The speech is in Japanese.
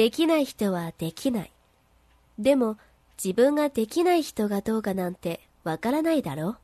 できない人はできない。でも、自分ができない人がどうかなんてわからないだろ